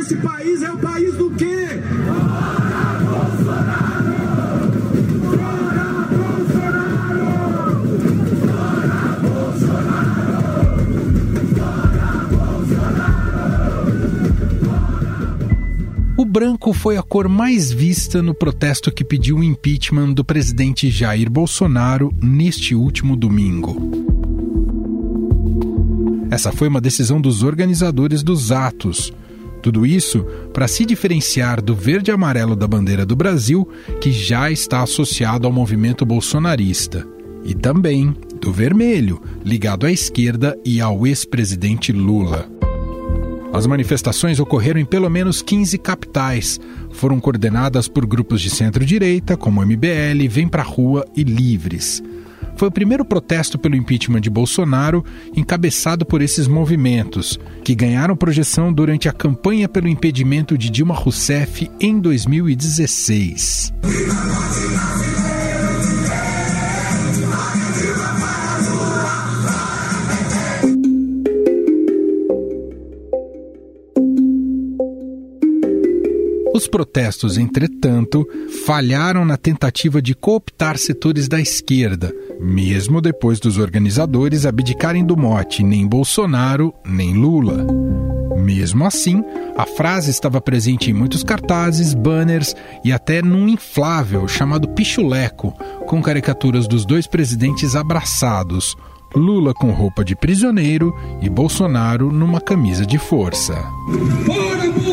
esse país é o país do quê? O branco foi a cor mais vista no protesto que pediu o impeachment do presidente Jair Bolsonaro neste último domingo. Essa foi uma decisão dos organizadores dos atos. Tudo isso para se diferenciar do verde amarelo da bandeira do Brasil, que já está associado ao movimento bolsonarista, e também do vermelho, ligado à esquerda e ao ex-presidente Lula. As manifestações ocorreram em pelo menos 15 capitais. Foram coordenadas por grupos de centro-direita, como MBL, Vem Pra Rua e Livres foi o primeiro protesto pelo impeachment de Bolsonaro encabeçado por esses movimentos, que ganharam projeção durante a campanha pelo impedimento de Dilma Rousseff em 2016. Protestos, entretanto, falharam na tentativa de cooptar setores da esquerda, mesmo depois dos organizadores abdicarem do mote nem Bolsonaro nem Lula. Mesmo assim, a frase estava presente em muitos cartazes, banners e até num inflável chamado Pichuleco, com caricaturas dos dois presidentes abraçados, Lula com roupa de prisioneiro e Bolsonaro numa camisa de força. Bolsonaro!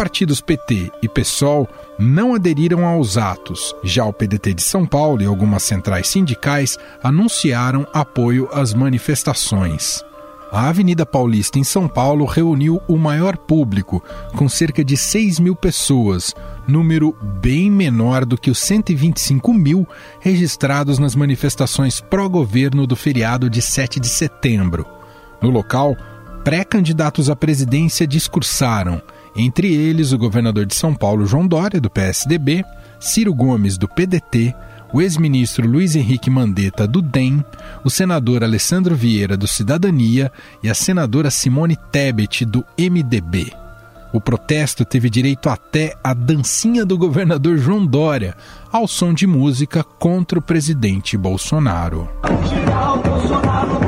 Partidos PT e PSOL não aderiram aos atos. Já o PDT de São Paulo e algumas centrais sindicais anunciaram apoio às manifestações a Avenida Paulista em São Paulo reuniu o maior público, com cerca de 6 mil pessoas, número bem menor do que os 125 mil registrados nas manifestações pró-governo do feriado de 7 de setembro. No local, pré-candidatos à presidência discursaram, entre eles o governador de São Paulo, João Dória, do PSDB, Ciro Gomes, do PDT, o ex-ministro Luiz Henrique Mandetta, do DEM, o senador Alessandro Vieira, do Cidadania, e a senadora Simone Tebet, do MDB. O protesto teve direito até a dancinha do governador João Dória, ao som de música contra o presidente Bolsonaro. Tirar o Bolsonaro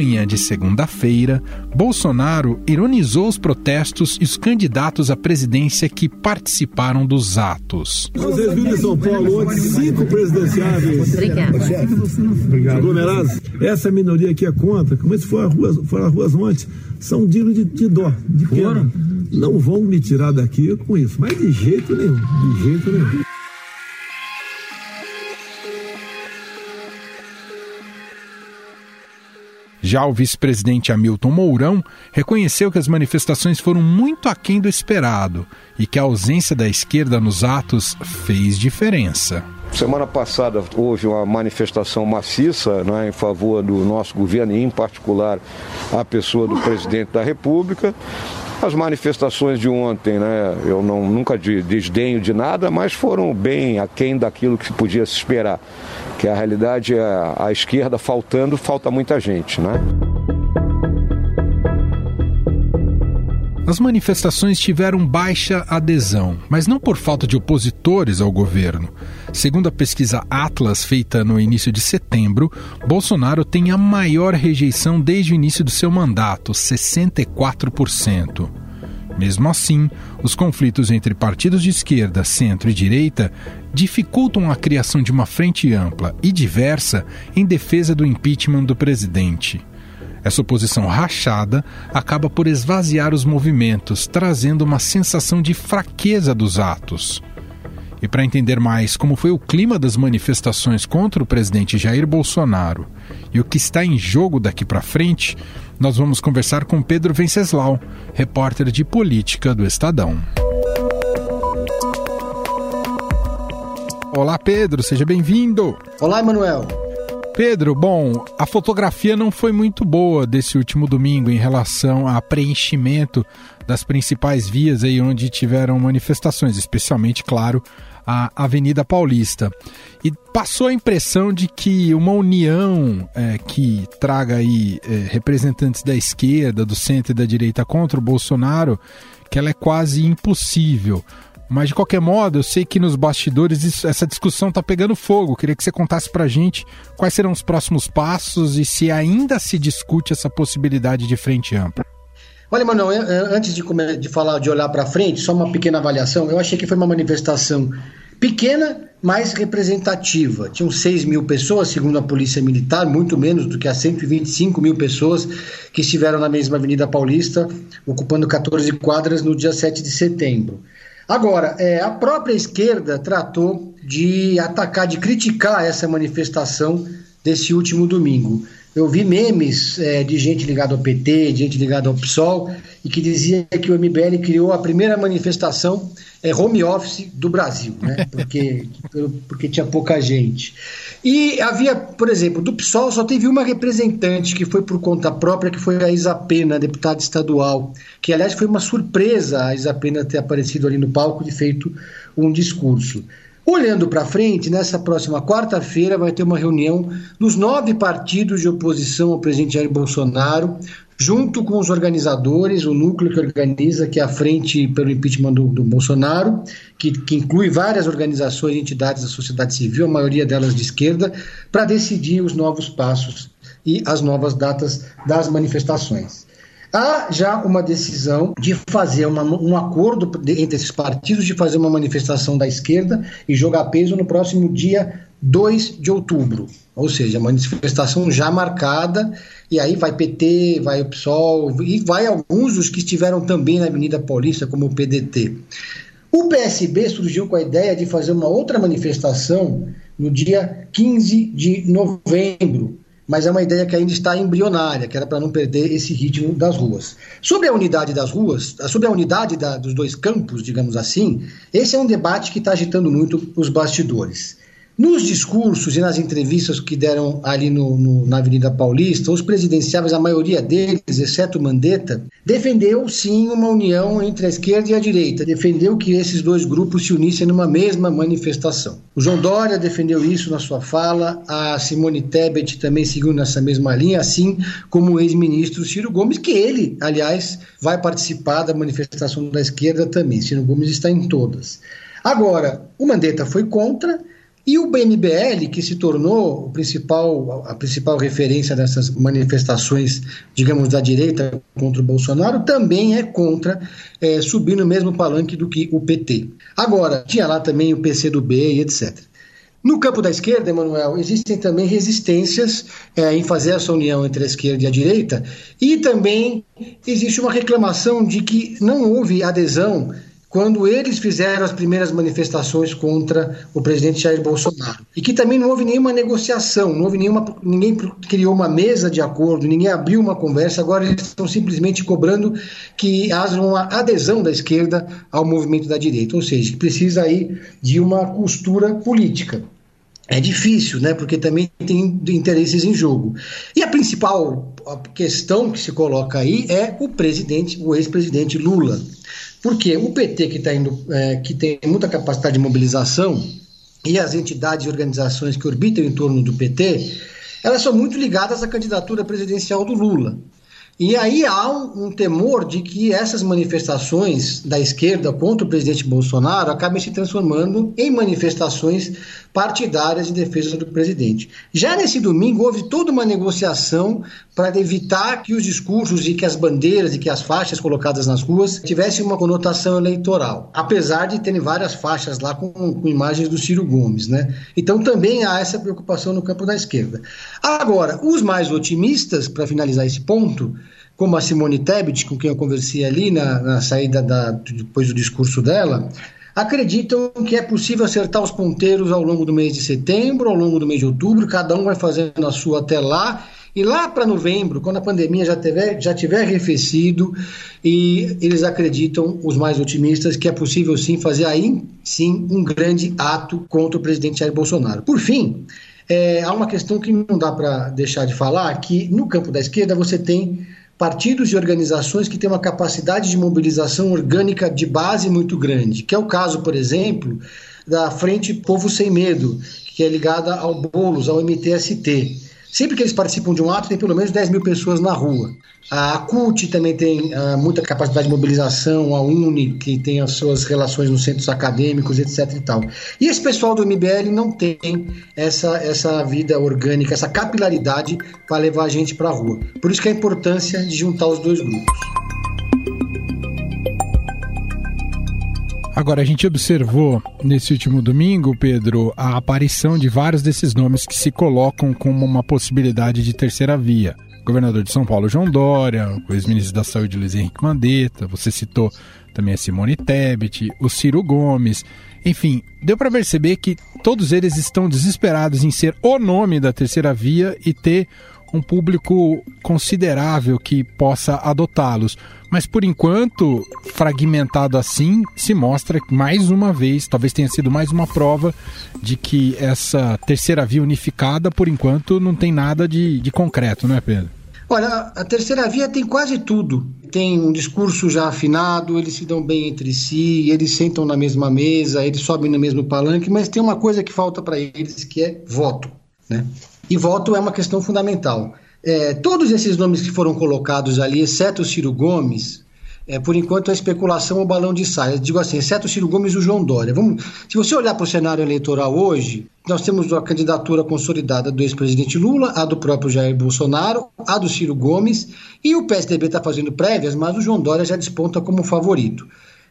manhã de segunda-feira, Bolsonaro ironizou os protestos e os candidatos à presidência que participaram dos atos. Vocês viram em São Paulo ontem cinco presidenciáveis aglomerados. Essa minoria aqui é contra, como se for ruas, for as ruas ontem, são dignos de, de dó, de pena. Não vão me tirar daqui com isso, mas de jeito nenhum, de jeito nenhum. Já o vice-presidente Hamilton Mourão reconheceu que as manifestações foram muito aquém do esperado e que a ausência da esquerda nos atos fez diferença. Semana passada houve uma manifestação maciça né, em favor do nosso governo, e em particular a pessoa do presidente da República. As manifestações de ontem, né, eu não, nunca desdenho de nada, mas foram bem aquém daquilo que se podia se esperar que a realidade é a esquerda faltando, falta muita gente, né? As manifestações tiveram baixa adesão, mas não por falta de opositores ao governo. Segundo a pesquisa Atlas, feita no início de setembro, Bolsonaro tem a maior rejeição desde o início do seu mandato, 64%. Mesmo assim, os conflitos entre partidos de esquerda, centro e direita dificultam a criação de uma frente ampla e diversa em defesa do impeachment do presidente. Essa oposição rachada acaba por esvaziar os movimentos, trazendo uma sensação de fraqueza dos atos. E para entender mais como foi o clima das manifestações contra o presidente Jair Bolsonaro e o que está em jogo daqui para frente, nós vamos conversar com Pedro Venceslau, repórter de política do Estadão. Olá, Pedro, seja bem-vindo. Olá, Emanuel. Pedro, bom, a fotografia não foi muito boa desse último domingo em relação a preenchimento das principais vias aí onde tiveram manifestações, especialmente, claro, a Avenida Paulista. E passou a impressão de que uma união é, que traga aí é, representantes da esquerda, do centro e da direita contra o Bolsonaro, que ela é quase impossível. Mas de qualquer modo, eu sei que nos bastidores isso, essa discussão está pegando fogo. queria que você contasse para a gente quais serão os próximos passos e se ainda se discute essa possibilidade de frente ampla. Olha, Manuel, antes de, de falar de olhar para frente, só uma pequena avaliação. Eu achei que foi uma manifestação pequena, mas representativa. Tinham 6 mil pessoas, segundo a Polícia Militar, muito menos do que as 125 mil pessoas que estiveram na mesma Avenida Paulista, ocupando 14 quadras no dia 7 de setembro. Agora, é, a própria esquerda tratou de atacar, de criticar essa manifestação desse último domingo. Eu vi memes é, de gente ligada ao PT, de gente ligada ao PSOL, e que dizia que o MBL criou a primeira manifestação é, home office do Brasil, né? porque, porque tinha pouca gente. E havia, por exemplo, do PSOL só teve uma representante que foi por conta própria, que foi a Isa Pena, deputada estadual, que aliás foi uma surpresa a Isa Pena ter aparecido ali no palco e feito um discurso. Olhando para frente, nessa próxima quarta-feira vai ter uma reunião dos nove partidos de oposição ao presidente Jair Bolsonaro, junto com os organizadores, o núcleo que organiza, que é a Frente pelo Impeachment do, do Bolsonaro, que, que, inclui várias organizações e entidades da sociedade civil, a maioria delas de esquerda, para decidir os novos passos e as novas datas das manifestações. Há já uma decisão de fazer uma, um acordo entre esses partidos de fazer uma manifestação da esquerda e jogar peso no próximo dia 2 de outubro. Ou seja, manifestação já marcada, e aí vai PT, vai o PSOL, e vai alguns dos que estiveram também na Avenida Paulista, como o PDT. O PSB surgiu com a ideia de fazer uma outra manifestação no dia 15 de novembro, mas é uma ideia que ainda está embrionária, que era para não perder esse ritmo das ruas. Sobre a unidade das ruas, sobre a unidade da, dos dois campos, digamos assim, esse é um debate que está agitando muito os bastidores. Nos discursos e nas entrevistas que deram ali no, no, na Avenida Paulista, os presidenciáveis, a maioria deles, exceto Mandetta, defendeu sim uma união entre a esquerda e a direita, defendeu que esses dois grupos se unissem numa mesma manifestação. O João Dória defendeu isso na sua fala, a Simone Tebet também seguiu nessa mesma linha, assim como o ex-ministro Ciro Gomes, que ele, aliás, vai participar da manifestação da esquerda também. Ciro Gomes está em todas. Agora, o Mandetta foi contra e o BMBL, que se tornou o principal, a principal referência dessas manifestações, digamos, da direita contra o Bolsonaro, também é contra é, subir no mesmo palanque do que o PT. Agora, tinha lá também o PCdoB e etc. No campo da esquerda, Emanuel, existem também resistências é, em fazer essa união entre a esquerda e a direita, e também existe uma reclamação de que não houve adesão quando eles fizeram as primeiras manifestações contra o presidente Jair Bolsonaro. E que também não houve nenhuma negociação, não houve nenhuma, ninguém criou uma mesa de acordo, ninguém abriu uma conversa, agora eles estão simplesmente cobrando que haja uma adesão da esquerda ao movimento da direita, ou seja, precisa aí de uma costura política. É difícil, né? Porque também tem interesses em jogo. E a principal questão que se coloca aí é o presidente, o ex-presidente Lula. Porque o PT, que, tá indo, é, que tem muita capacidade de mobilização, e as entidades e organizações que orbitam em torno do PT, elas são muito ligadas à candidatura presidencial do Lula. E aí há um, um, temor de que essas manifestações da esquerda contra o presidente Bolsonaro acabem se transformando em manifestações partidárias em defesa do presidente. Já nesse domingo houve toda uma negociação para evitar que os discursos e que as bandeiras e que as faixas colocadas nas ruas tivessem uma conotação eleitoral, apesar de terem várias faixas lá com, com imagens do Ciro Gomes, né? Então também há essa preocupação no campo da esquerda. Agora, os mais otimistas, para finalizar esse ponto, como a Simone Tebet, com quem eu conversei ali na, na saída da, depois do discurso dela, acreditam que é possível acertar os ponteiros ao longo do mês de setembro, ao longo do mês de outubro, cada um vai fazendo a sua até lá, E lá para novembro, quando a pandemia já tiver, já tiver arrefecido, e eles acreditam, os mais otimistas, que é possível sim fazer aí sim um grande ato contra o presidente Jair Bolsonaro. Por fim, é, há uma questão que não dá para deixar de falar, que no campo da esquerda você tem partidos e organizações que têm uma capacidade de mobilização orgânica de base muito grande, que é o caso, por exemplo, da Frente Povo Sem Medo, que é ligada ao Boulos, ao MTST. Sempre que eles participam de um ato, tem pelo menos 10 mil pessoas na rua. A CUT também tem uh, muita capacidade de mobilização, a UNI, que tem as suas relações nos centros acadêmicos, etc. e tal. E esse pessoal do MBL não tem essa, essa vida orgânica, essa capilaridade para levar a gente para a rua. Por isso que a importância de juntar os dois grupos. Agora, a gente observou nesse último domingo, Pedro, a aparição de vários desses nomes que se colocam como uma possibilidade de terceira via. Governador de São Paulo, João Dória, o ex-ministro da Saúde, Luiz Henrique Mandetta, você citou também a Simone Tebet, o Ciro Gomes. Enfim, deu para perceber que todos eles estão desesperados em ser o nome da terceira via e ter um público considerável que possa adotá-los. Mas por enquanto, fragmentado assim, se mostra mais uma vez, talvez tenha sido mais uma prova de que essa terceira via unificada, por enquanto, não tem nada de, de concreto, não é, Pedro? Olha, a terceira via tem quase tudo. Tem um discurso já afinado, eles se dão bem entre si, eles sentam na mesma mesa, eles sobem no mesmo palanque, mas tem uma coisa que falta para eles que é voto. Né? E voto é uma questão fundamental. É, todos esses nomes que foram colocados ali, exceto o Ciro Gomes, é, por enquanto a especulação é o balão de saia. digo assim, exceto o Ciro Gomes e o João Dória. Vamos, se você olhar para o cenário eleitoral hoje, nós temos a candidatura consolidada do ex-presidente Lula, a do próprio Jair Bolsonaro, a do Ciro Gomes, e o PSDB está fazendo prévias, mas o João Dória já desponta como favorito.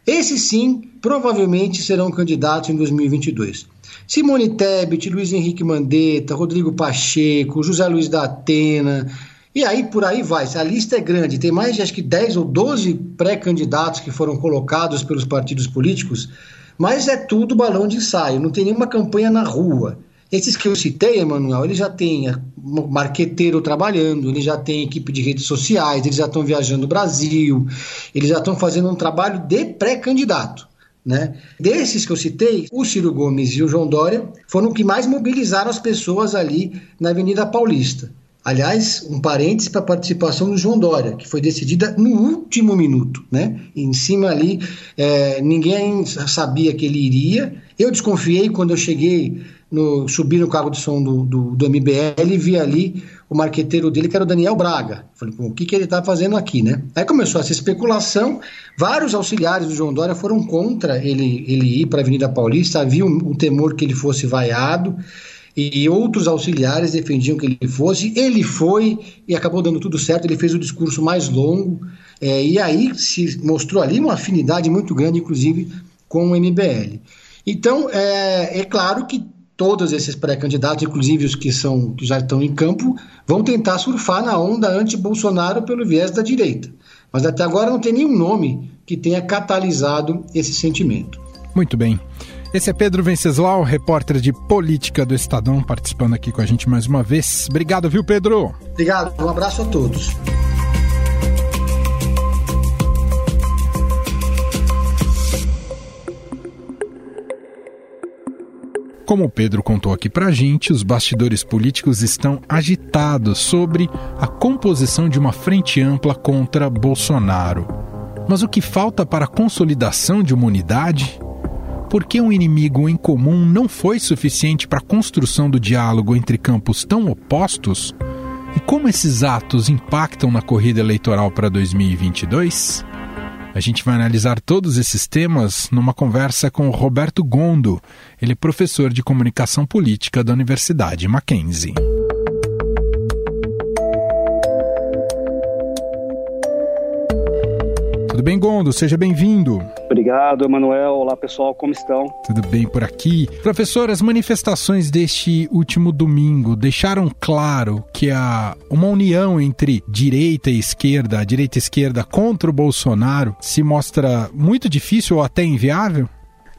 Esses sim, provavelmente serão candidatos em 2022. Simone Tebet, Luiz Henrique Mandetta, Rodrigo Pacheco, José Luiz da Atena, e aí por aí vai. A lista é grande, tem mais de acho que 10 ou 12 pré-candidatos que foram colocados pelos partidos políticos, mas é tudo balão de ensaio, não tem nenhuma campanha na rua. Esses que eu citei, Emanuel, ele já tem marqueteiro trabalhando, ele já tem equipe de redes sociais, eles já estão viajando o Brasil, eles já estão fazendo um trabalho de pré-candidato. Né? Desses que eu citei, o Ciro Gomes e o João Dória foram que mais mobilizaram as pessoas ali na Avenida Paulista. Aliás, um parênteses para a participação do João Dória, que foi decidida no último minuto, né? Em cima ali, é, ninguém sabia que ele iria. Eu desconfiei quando eu cheguei, no, subi no carro de som do, do, do MBL e vi ali o marqueteiro dele, que era o Daniel Braga. Falei, o que, que ele está fazendo aqui, né? Aí começou essa especulação, vários auxiliares do João Dória foram contra ele, ele ir para a Avenida Paulista, havia um, um temor que ele fosse vaiado, e outros auxiliares defendiam que ele fosse. Ele foi e acabou dando tudo certo, ele fez o discurso mais longo, é, e aí se mostrou ali uma afinidade muito grande, inclusive, com o MBL. Então, é, é claro que todos esses pré-candidatos, inclusive os que, são, que já estão em campo, vão tentar surfar na onda anti-Bolsonaro pelo viés da direita. Mas até agora não tem nenhum nome que tenha catalisado esse sentimento. Muito bem. Esse é Pedro Venceslau, repórter de política do Estadão, participando aqui com a gente mais uma vez. Obrigado, viu, Pedro? Obrigado, um abraço a todos. Como o Pedro contou aqui pra gente, os bastidores políticos estão agitados sobre a composição de uma frente ampla contra Bolsonaro. Mas o que falta para a consolidação de uma unidade? Por que um inimigo em comum não foi suficiente para a construção do diálogo entre campos tão opostos? E como esses atos impactam na corrida eleitoral para 2022? A gente vai analisar todos esses temas numa conversa com o Roberto Gondo, ele é professor de comunicação política da Universidade Mackenzie. Tudo bem, Gondo? Seja bem-vindo. Obrigado, Emanuel. Olá, pessoal, como estão? Tudo bem por aqui. Professor, as manifestações deste último domingo deixaram claro que há uma união entre direita e esquerda, a direita e esquerda contra o Bolsonaro, se mostra muito difícil ou até inviável?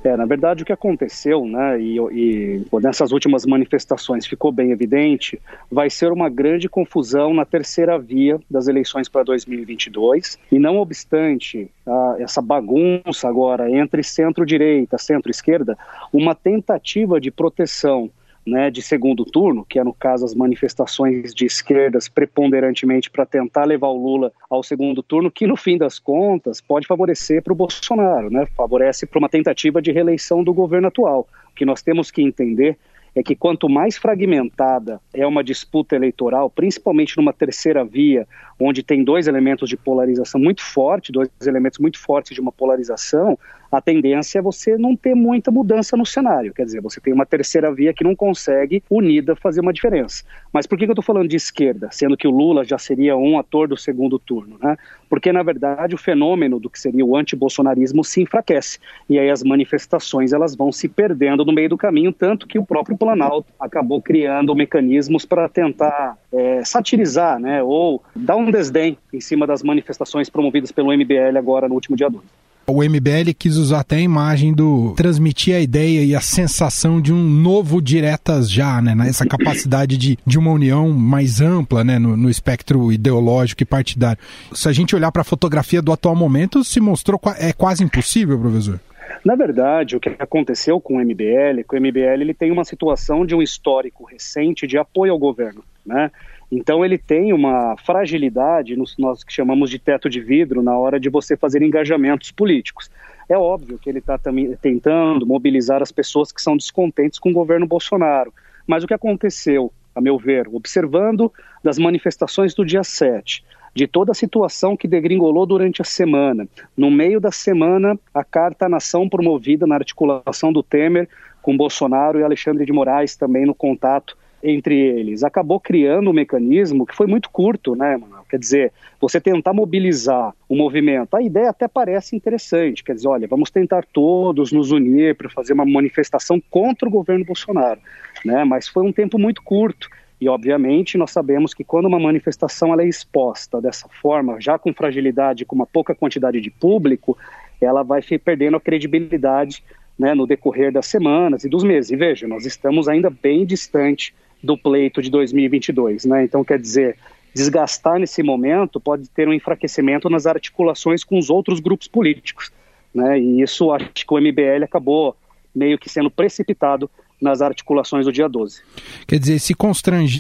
É, na verdade, o que aconteceu, né, e, e nessas últimas manifestações ficou bem evidente, vai ser uma grande confusão na terceira via das eleições para 2022. E não obstante essa bagunça agora entre centro-direita, centro-esquerda, uma tentativa de proteção né, de segundo turno, que é no caso as manifestações de esquerdas preponderantemente para tentar levar o Lula ao segundo turno, que no fim das contas pode favorecer para o Bolsonaro, né, favorece para uma tentativa de reeleição do governo atual. O que nós temos que entender é que quanto mais fragmentada é uma disputa eleitoral, principalmente numa terceira via, onde tem dois elementos de polarização muito forte, dois elementos muito fortes de uma polarização, a tendência é você não ter muita mudança no cenário. Quer dizer, você tem uma terceira via que não consegue, unida, fazer uma diferença. Mas por que, eu estou falando de esquerda, sendo que o Lula já seria um ator do segundo turno? Né? Porque, na verdade, o fenômeno do que seria o antibolsonarismo se enfraquece. E aí as manifestações elas vão se perdendo no meio do caminho, tanto que o próprio Planalto acabou criando mecanismos para tentar é, satirizar né, ou dar um desdém em cima das manifestações promovidas pelo MBL agora no último dia 2. O MBL quis usar até a imagem do transmitir a ideia e a sensação de um novo diretas já, né? Essa capacidade de, de uma união mais ampla, né? No, no espectro ideológico e partidário. Se a gente olhar para a fotografia do atual momento, se mostrou é quase impossível, professor. Na verdade, o que aconteceu com o MBL, com o MBL ele tem uma situação de um histórico recente de apoio ao governo, né? Então ele tem uma fragilidade, nos, nós que chamamos de teto de vidro, na hora de você fazer engajamentos políticos. É óbvio que ele está tentando mobilizar as pessoas que são descontentes com o governo Bolsonaro. Mas o que aconteceu, a meu ver, observando das manifestações do dia 7, de toda a situação que degringolou durante a semana. No meio da semana, a Carta à Nação promovida na articulação do Temer com Bolsonaro e Alexandre de Moraes também no contato entre eles, acabou criando um mecanismo que foi muito curto, né, Manuel? Quer dizer, você tentar mobilizar o movimento, a ideia até parece interessante, quer dizer, olha, vamos tentar todos nos unir para fazer uma manifestação contra o governo Bolsonaro, né? Mas foi um tempo muito curto. E, obviamente, nós sabemos que quando uma manifestação ela é exposta dessa forma, já com fragilidade, com uma pouca quantidade de público, ela vai perdendo a credibilidade né, no decorrer das semanas e dos meses. E veja, nós estamos ainda bem distante do pleito de 2022. Né? Então, quer dizer, desgastar nesse momento pode ter um enfraquecimento nas articulações com os outros grupos políticos. Né? E isso acho que o MBL acabou meio que sendo precipitado nas articulações do dia 12. Quer dizer, esse,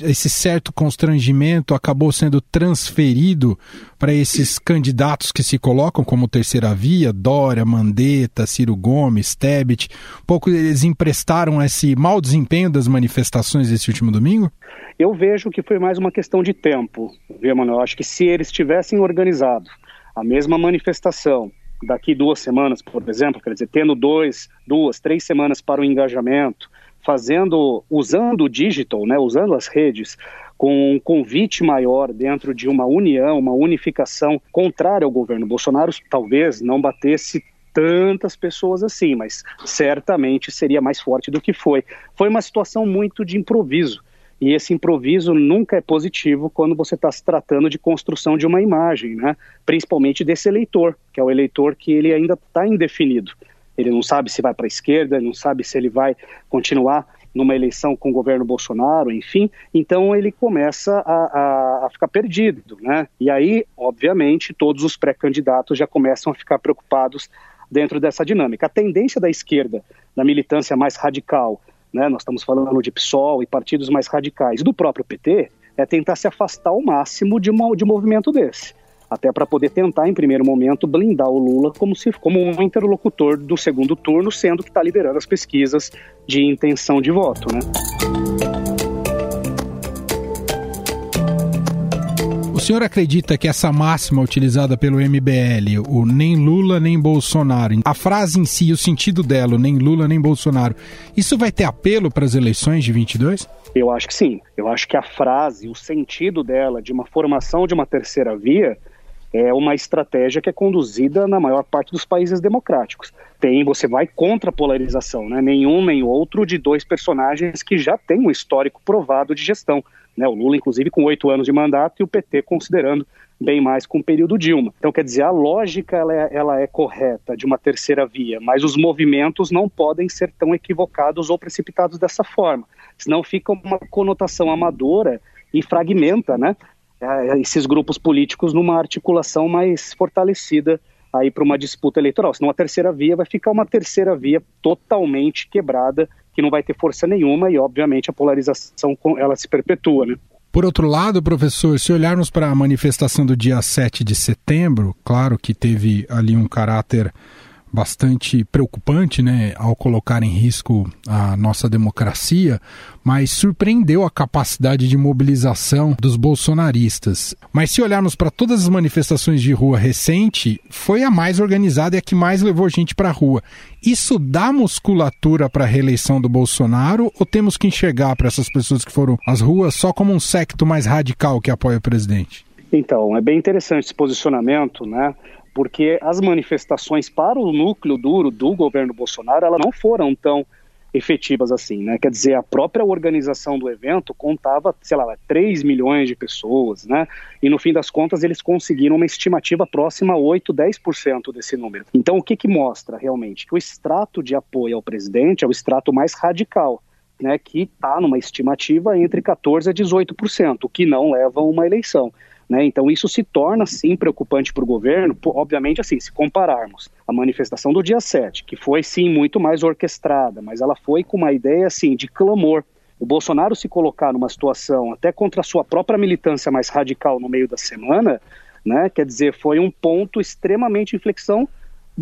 esse certo constrangimento acabou sendo transferido para esses candidatos que se colocam como terceira via, Dória, Mandetta, Ciro Gomes, Tebet. Pouco eles emprestaram esse mau desempenho das manifestações desse último domingo? Eu vejo que foi mais uma questão de tempo, viu, Manuel? Acho que se eles tivessem organizado a mesma manifestação daqui duas semanas, por exemplo, quer dizer, tendo dois, duas, três semanas para o engajamento, fazendo, usando o digital, né, usando as redes, com um convite maior dentro de uma união, uma unificação contrária ao governo Bolsonaro, talvez não batesse tantas pessoas assim, mas certamente seria mais forte do que foi. Foi uma situação muito de improviso. E esse improviso nunca é positivo quando você está se tratando de construção de uma imagem, né? principalmente desse eleitor, que é o eleitor que ele ainda está indefinido ele não sabe se vai para a esquerda, não sabe se ele vai continuar numa eleição com o governo Bolsonaro, enfim, então ele começa a, a, a ficar perdido, né? E aí, obviamente, todos os pré-candidatos já começam a ficar preocupados dentro dessa dinâmica. A tendência da esquerda, da militância mais radical, né? Nós estamos falando de PSOL e partidos mais radicais, do próprio PT, é tentar se afastar ao máximo de, uma, de um movimento desse até para poder tentar, em primeiro momento, blindar o Lula como, se, como um interlocutor do segundo turno, sendo que está liderando as pesquisas de intenção de voto. Né? O senhor acredita que essa máxima utilizada pelo MBL, o nem Lula nem Bolsonaro, a frase em si, o sentido dela, nem Lula nem Bolsonaro, isso vai ter apelo para as eleições de 22? Eu acho que sim. Eu acho que a frase, o sentido dela, de uma formação de uma terceira via, é uma estratégia que é conduzida na maior parte dos países democráticos. Tem, você vai contra a polarização, né? Nenhum nem outro de dois personagens que já têm um histórico provado de gestão. Né? O Lula, inclusive, com oito anos de mandato e o PT considerando bem mais com o período Dilma. Então, quer dizer, a lógica ela é, ela é correta de uma terceira via, mas os movimentos não podem ser tão equivocados ou precipitados dessa forma, senão fica uma conotação amadora e fragmenta, né? É, esses grupos políticos numa articulação mais fortalecida aí para uma disputa eleitoral. Senão a terceira via vai ficar uma terceira via totalmente quebrada, que não vai ter força nenhuma e, obviamente, a polarização ela se perpetua, né? Por outro lado, professor, se olharmos para a manifestação do dia 7 de setembro, claro que teve ali um caráter bastante preocupante, né, ao colocar em risco a nossa democracia, mas surpreendeu a capacidade de mobilização dos bolsonaristas. Mas se olharmos para todas as manifestações de rua recente, foi a mais organizada e a que mais levou gente para a rua. Isso dá musculatura para a reeleição do Bolsonaro ou temos que enxergar para essas pessoas que foram às ruas só como um secto mais radical que apoia o presidente? Então, é bem interessante esse posicionamento, né? Porque as manifestações para o núcleo duro do governo Bolsonaro elas não foram tão efetivas assim, né? Quer dizer, a própria organização do evento contava, sei lá, 3 milhões de pessoas, né? E no fim das contas eles conseguiram uma estimativa próxima a 8, 10% desse número. Então o que que mostra realmente? Que o extrato de apoio ao presidente é o extrato mais radical, né? Que está numa estimativa entre 14 a 18%, o que não leva a uma eleição. Né? Então isso se torna sim preocupante para o governo, obviamente assim, se compararmos a manifestação do dia 7, que foi sim muito mais orquestrada, mas ela foi com uma ideia assim de clamor. O Bolsonaro se colocar numa situação até contra a sua própria militância mais radical no meio da semana, né? Quer dizer, foi um ponto extremamente inflexão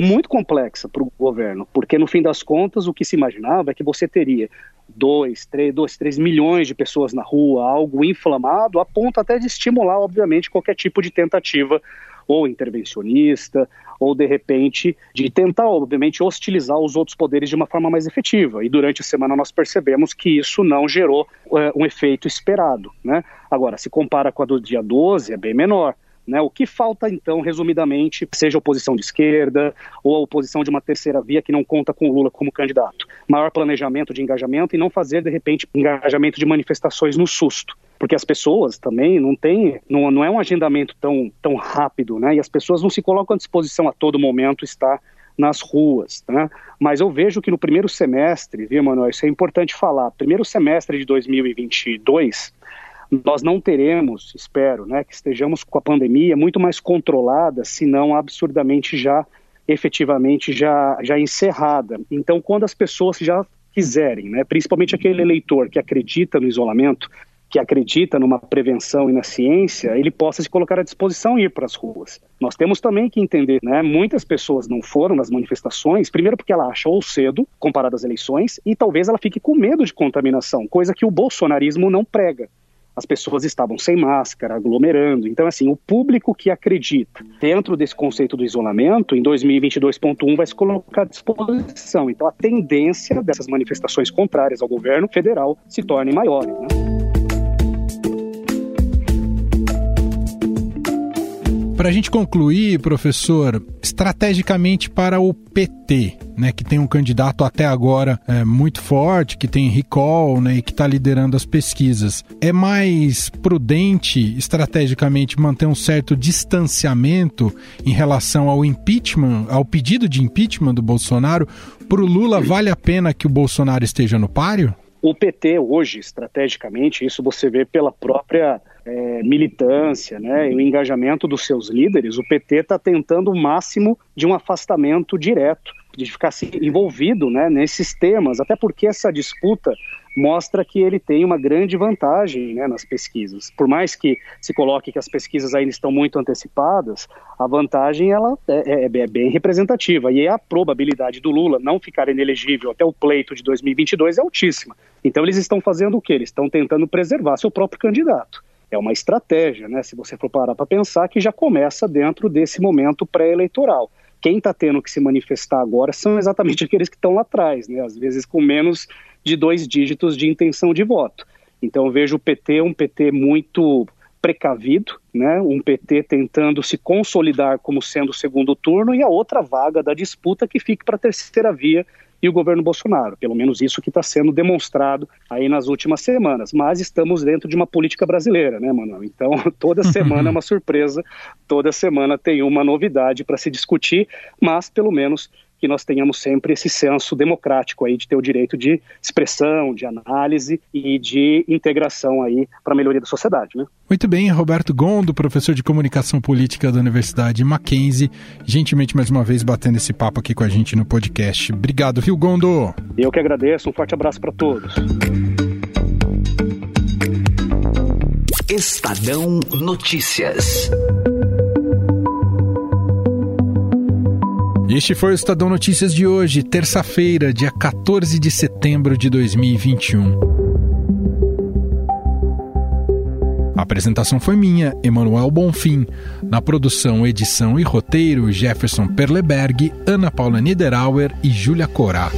muito complexa para o governo, porque no fim das contas o que se imaginava é que você teria 2, 3, 2, 3 milhões de pessoas na rua, algo inflamado, a ponto até de estimular, obviamente, qualquer tipo de tentativa ou intervencionista, ou de repente de tentar, obviamente, hostilizar os outros poderes de uma forma mais efetiva. E durante a semana nós percebemos que isso não gerou é, um efeito esperado. Né? Agora, se compara com a do dia 12, é bem menor. Né? O que falta, então, resumidamente, seja oposição de esquerda ou a oposição de uma terceira via que não conta com o Lula como candidato? Maior planejamento de engajamento e não fazer, de repente, engajamento de manifestações no susto porque as pessoas também não têm, não, não é um agendamento tão, tão rápido, né? E as pessoas não se colocam à disposição a todo momento estar nas ruas, né? Mas eu vejo que no primeiro semestre, viu, Manuel, isso é importante falar, primeiro semestre de 2022, nós não teremos, espero, né, que estejamos com a pandemia muito mais controlada, se não absurdamente já, efetivamente já, já encerrada. Então, quando as pessoas já quiserem, né, principalmente aquele eleitor que acredita no isolamento, que acredita numa prevenção e na ciência, ele possa se colocar à disposição e ir para as ruas. Nós temos também que entender, né? Muitas pessoas não foram nas manifestações, primeiro porque ela achou cedo, comparado às eleições, e talvez ela fique com medo de contaminação, coisa que o bolsonarismo não prega as pessoas estavam sem máscara, aglomerando. Então, assim, o público que acredita dentro desse conceito do isolamento, em 2022.1 vai se colocar à disposição. Então, a tendência dessas manifestações contrárias ao governo federal se tornem maiores. Né? Para a gente concluir, professor, estrategicamente para o PT, né, que tem um candidato até agora é, muito forte, que tem recall né, e que está liderando as pesquisas, é mais prudente estrategicamente manter um certo distanciamento em relação ao impeachment, ao pedido de impeachment do Bolsonaro? Para o Lula, vale a pena que o Bolsonaro esteja no páreo? O PT hoje, estrategicamente, isso você vê pela própria é, militância né, e o engajamento dos seus líderes, o PT está tentando o máximo de um afastamento direto, de ficar envolvido né, nesses temas, até porque essa disputa mostra que ele tem uma grande vantagem né, nas pesquisas. Por mais que se coloque que as pesquisas ainda estão muito antecipadas, a vantagem ela é, é, é bem representativa e a probabilidade do Lula não ficar inelegível até o pleito de 2022 é altíssima. Então eles estão fazendo o quê? Eles estão tentando preservar seu próprio candidato é uma estratégia, né? Se você for parar para pensar, que já começa dentro desse momento pré-eleitoral. Quem está tendo que se manifestar agora são exatamente aqueles que estão lá atrás, né? Às vezes com menos de dois dígitos de intenção de voto. Então eu vejo o PT um PT muito precavido, né? Um PT tentando se consolidar como sendo o segundo turno e a outra vaga da disputa que fique para a terceira via, e o governo Bolsonaro. Pelo menos isso que está sendo demonstrado aí nas últimas semanas. Mas estamos dentro de uma política brasileira, né, Manuel? Então, toda semana é uma surpresa, toda semana tem uma novidade para se discutir, mas pelo menos que nós tenhamos sempre esse senso democrático aí de ter o direito de expressão, de análise e de integração aí para a melhoria da sociedade, né? Muito bem, Roberto Gondo, professor de comunicação política da Universidade Mackenzie, gentilmente mais uma vez batendo esse papo aqui com a gente no podcast. Obrigado, Rio Gondo. Eu que agradeço, um forte abraço para todos. Estadão Notícias. Este foi o Estadão Notícias de hoje, terça-feira, dia 14 de setembro de 2021. A apresentação foi minha, Emanuel Bonfim. Na produção, edição e roteiro, Jefferson Perleberg, Ana Paula Niederauer e Júlia Corá.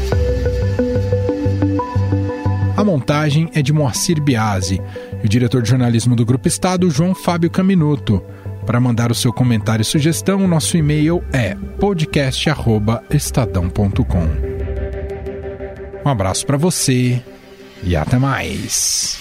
A montagem é de Moacir Biasi e o diretor de jornalismo do Grupo Estado, João Fábio Caminuto. Para mandar o seu comentário e sugestão, nosso e-mail é podcast@estadão.com. Um abraço para você e até mais.